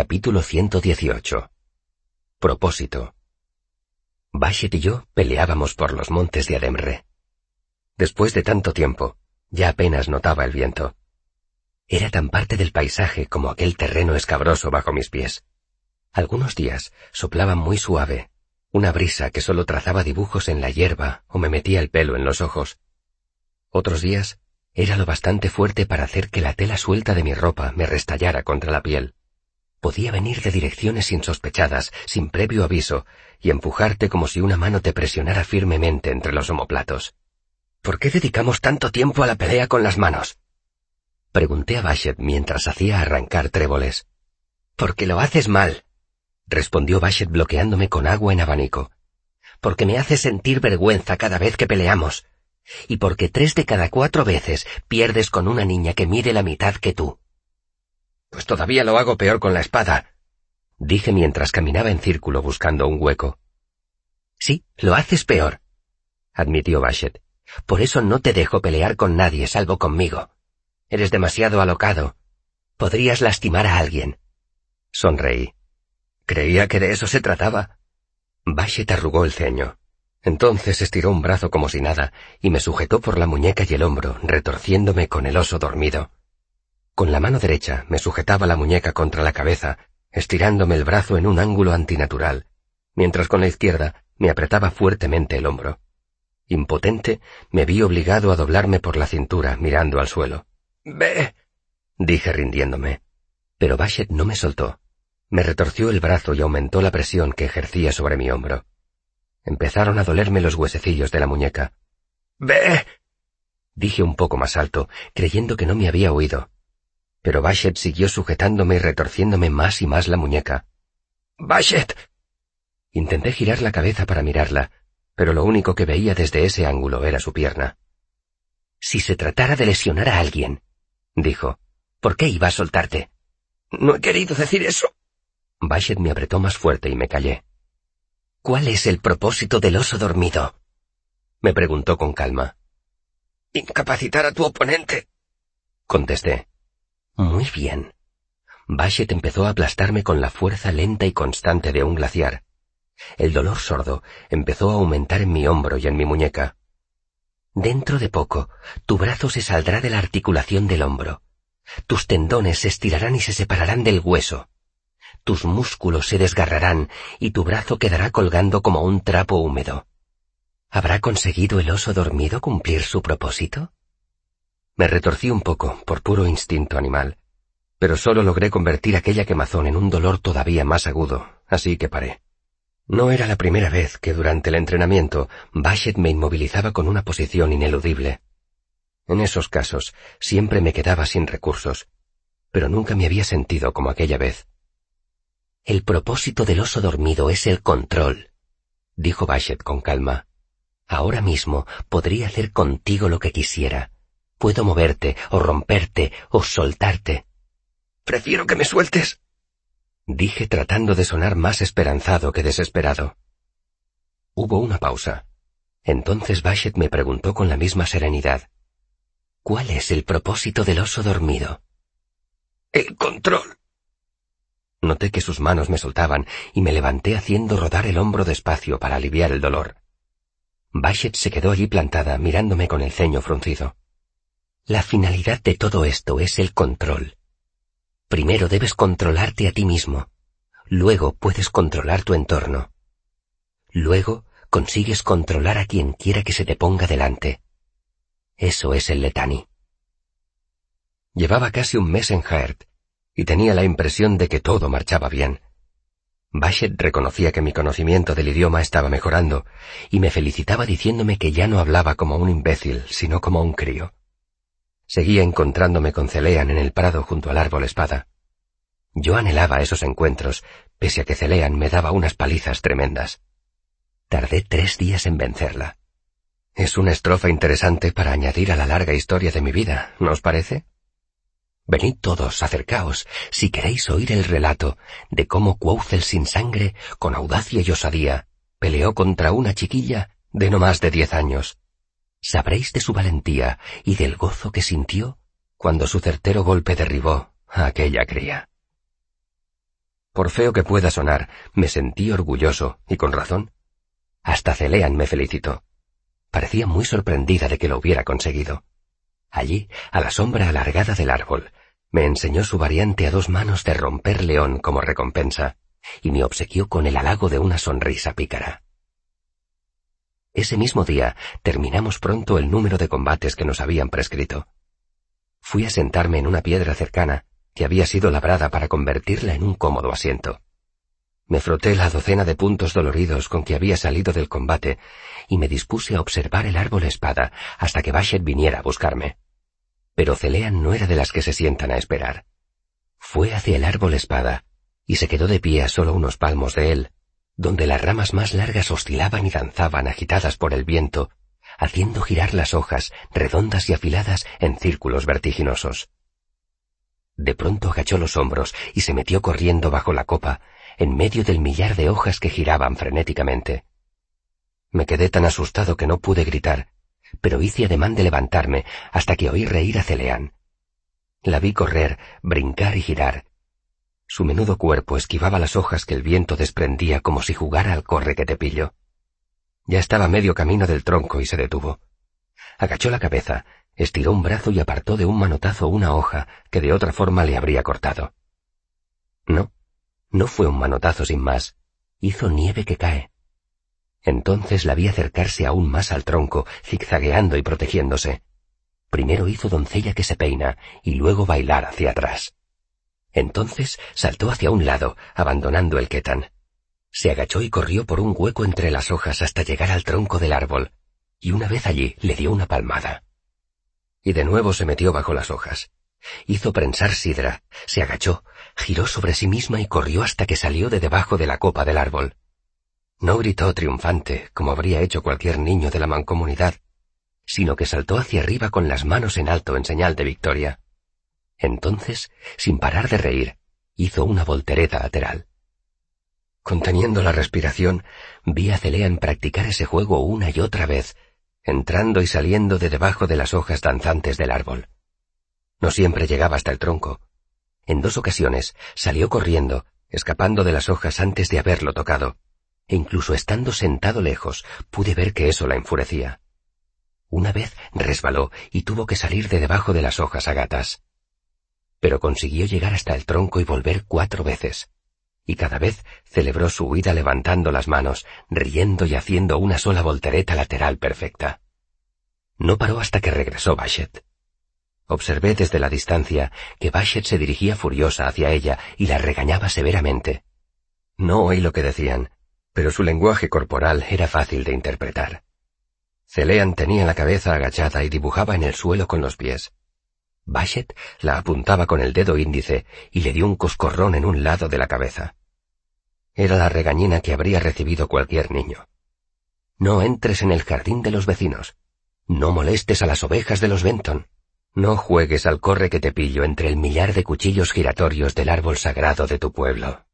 Capítulo 118. Propósito. Bashet y yo peleábamos por los montes de Ademre. Después de tanto tiempo, ya apenas notaba el viento. Era tan parte del paisaje como aquel terreno escabroso bajo mis pies. Algunos días soplaba muy suave, una brisa que solo trazaba dibujos en la hierba o me metía el pelo en los ojos. Otros días era lo bastante fuerte para hacer que la tela suelta de mi ropa me restallara contra la piel podía venir de direcciones insospechadas, sin previo aviso, y empujarte como si una mano te presionara firmemente entre los omoplatos. ¿Por qué dedicamos tanto tiempo a la pelea con las manos? Pregunté a Bashet mientras hacía arrancar tréboles. Porque lo haces mal, respondió Bashet bloqueándome con agua en abanico. Porque me haces sentir vergüenza cada vez que peleamos. Y porque tres de cada cuatro veces pierdes con una niña que mide la mitad que tú. Pues todavía lo hago peor con la espada, dije mientras caminaba en círculo buscando un hueco. Sí, lo haces peor, admitió Bashet. Por eso no te dejo pelear con nadie salvo conmigo. Eres demasiado alocado. Podrías lastimar a alguien. Sonreí. Creía que de eso se trataba. Bashet arrugó el ceño. Entonces estiró un brazo como si nada y me sujetó por la muñeca y el hombro, retorciéndome con el oso dormido. Con la mano derecha me sujetaba la muñeca contra la cabeza, estirándome el brazo en un ángulo antinatural, mientras con la izquierda me apretaba fuertemente el hombro. Impotente, me vi obligado a doblarme por la cintura, mirando al suelo. Ve, dije rindiéndome. Pero Bashet no me soltó. Me retorció el brazo y aumentó la presión que ejercía sobre mi hombro. Empezaron a dolerme los huesecillos de la muñeca. Ve, dije un poco más alto, creyendo que no me había oído pero Bashet siguió sujetándome y retorciéndome más y más la muñeca. ¡Bashet! Intenté girar la cabeza para mirarla, pero lo único que veía desde ese ángulo era su pierna. Si se tratara de lesionar a alguien, dijo, ¿por qué iba a soltarte? No he querido decir eso. Bashet me apretó más fuerte y me callé. ¿Cuál es el propósito del oso dormido? me preguntó con calma. Incapacitar a tu oponente, contesté. Muy bien. Bashet empezó a aplastarme con la fuerza lenta y constante de un glaciar. El dolor sordo empezó a aumentar en mi hombro y en mi muñeca. Dentro de poco, tu brazo se saldrá de la articulación del hombro. Tus tendones se estirarán y se separarán del hueso. Tus músculos se desgarrarán y tu brazo quedará colgando como un trapo húmedo. ¿Habrá conseguido el oso dormido cumplir su propósito? Me retorcí un poco, por puro instinto animal, pero solo logré convertir aquella quemazón en un dolor todavía más agudo, así que paré. No era la primera vez que durante el entrenamiento Bashet me inmovilizaba con una posición ineludible. En esos casos siempre me quedaba sin recursos, pero nunca me había sentido como aquella vez. El propósito del oso dormido es el control, dijo Bashet con calma. Ahora mismo podría hacer contigo lo que quisiera, Puedo moverte, o romperte, o soltarte. Prefiero que me sueltes. Dije tratando de sonar más esperanzado que desesperado. Hubo una pausa. Entonces Bashet me preguntó con la misma serenidad. ¿Cuál es el propósito del oso dormido? El control. Noté que sus manos me soltaban y me levanté haciendo rodar el hombro despacio para aliviar el dolor. Bashet se quedó allí plantada mirándome con el ceño fruncido. La finalidad de todo esto es el control. Primero debes controlarte a ti mismo, luego puedes controlar tu entorno. Luego consigues controlar a quien quiera que se te ponga delante. Eso es el letani. Llevaba casi un mes en Haert y tenía la impresión de que todo marchaba bien. Bashet reconocía que mi conocimiento del idioma estaba mejorando y me felicitaba diciéndome que ya no hablaba como un imbécil, sino como un crío. Seguía encontrándome con Celean en el prado junto al árbol espada. Yo anhelaba esos encuentros, pese a que Celean me daba unas palizas tremendas. Tardé tres días en vencerla. Es una estrofa interesante para añadir a la larga historia de mi vida, ¿no os parece? Venid todos, acercaos, si queréis oír el relato de cómo Quauzel sin sangre, con audacia y osadía, peleó contra una chiquilla de no más de diez años, sabréis de su valentía y del gozo que sintió cuando su certero golpe derribó aquella cría. Por feo que pueda sonar, me sentí orgulloso, y con razón. Hasta Celean me felicitó. Parecía muy sorprendida de que lo hubiera conseguido. Allí, a la sombra alargada del árbol, me enseñó su variante a dos manos de romper león como recompensa, y me obsequió con el halago de una sonrisa pícara. Ese mismo día terminamos pronto el número de combates que nos habían prescrito. Fui a sentarme en una piedra cercana que había sido labrada para convertirla en un cómodo asiento. Me froté la docena de puntos doloridos con que había salido del combate y me dispuse a observar el árbol espada hasta que Bashet viniera a buscarme. Pero Celean no era de las que se sientan a esperar. Fue hacia el árbol espada y se quedó de pie a solo unos palmos de él, donde las ramas más largas oscilaban y danzaban agitadas por el viento, haciendo girar las hojas redondas y afiladas en círculos vertiginosos. De pronto agachó los hombros y se metió corriendo bajo la copa, en medio del millar de hojas que giraban frenéticamente. Me quedé tan asustado que no pude gritar, pero hice ademán de levantarme hasta que oí reír a Celeán. La vi correr, brincar y girar. Su menudo cuerpo esquivaba las hojas que el viento desprendía como si jugara al corre que te pillo. Ya estaba medio camino del tronco y se detuvo. Agachó la cabeza, estiró un brazo y apartó de un manotazo una hoja que de otra forma le habría cortado. No, no fue un manotazo sin más. Hizo nieve que cae. Entonces la vi acercarse aún más al tronco, zigzagueando y protegiéndose. Primero hizo doncella que se peina y luego bailar hacia atrás. Entonces saltó hacia un lado, abandonando el quetan. Se agachó y corrió por un hueco entre las hojas hasta llegar al tronco del árbol, y una vez allí le dio una palmada. Y de nuevo se metió bajo las hojas. Hizo prensar sidra, se agachó, giró sobre sí misma y corrió hasta que salió de debajo de la copa del árbol. No gritó triunfante, como habría hecho cualquier niño de la mancomunidad, sino que saltó hacia arriba con las manos en alto en señal de victoria. Entonces, sin parar de reír, hizo una voltereta lateral. Conteniendo la respiración, vi a Celean practicar ese juego una y otra vez, entrando y saliendo de debajo de las hojas danzantes del árbol. No siempre llegaba hasta el tronco. En dos ocasiones salió corriendo, escapando de las hojas antes de haberlo tocado, e incluso estando sentado lejos pude ver que eso la enfurecía. Una vez resbaló y tuvo que salir de debajo de las hojas a gatas. Pero consiguió llegar hasta el tronco y volver cuatro veces, y cada vez celebró su huida levantando las manos, riendo y haciendo una sola voltereta lateral perfecta. No paró hasta que regresó Bashet. Observé desde la distancia que Bashet se dirigía furiosa hacia ella y la regañaba severamente. No oí lo que decían, pero su lenguaje corporal era fácil de interpretar. Celean tenía la cabeza agachada y dibujaba en el suelo con los pies. Bashet la apuntaba con el dedo índice y le dio un coscorrón en un lado de la cabeza. Era la regañina que habría recibido cualquier niño. No entres en el jardín de los vecinos. No molestes a las ovejas de los Benton. No juegues al corre que te pillo entre el millar de cuchillos giratorios del árbol sagrado de tu pueblo.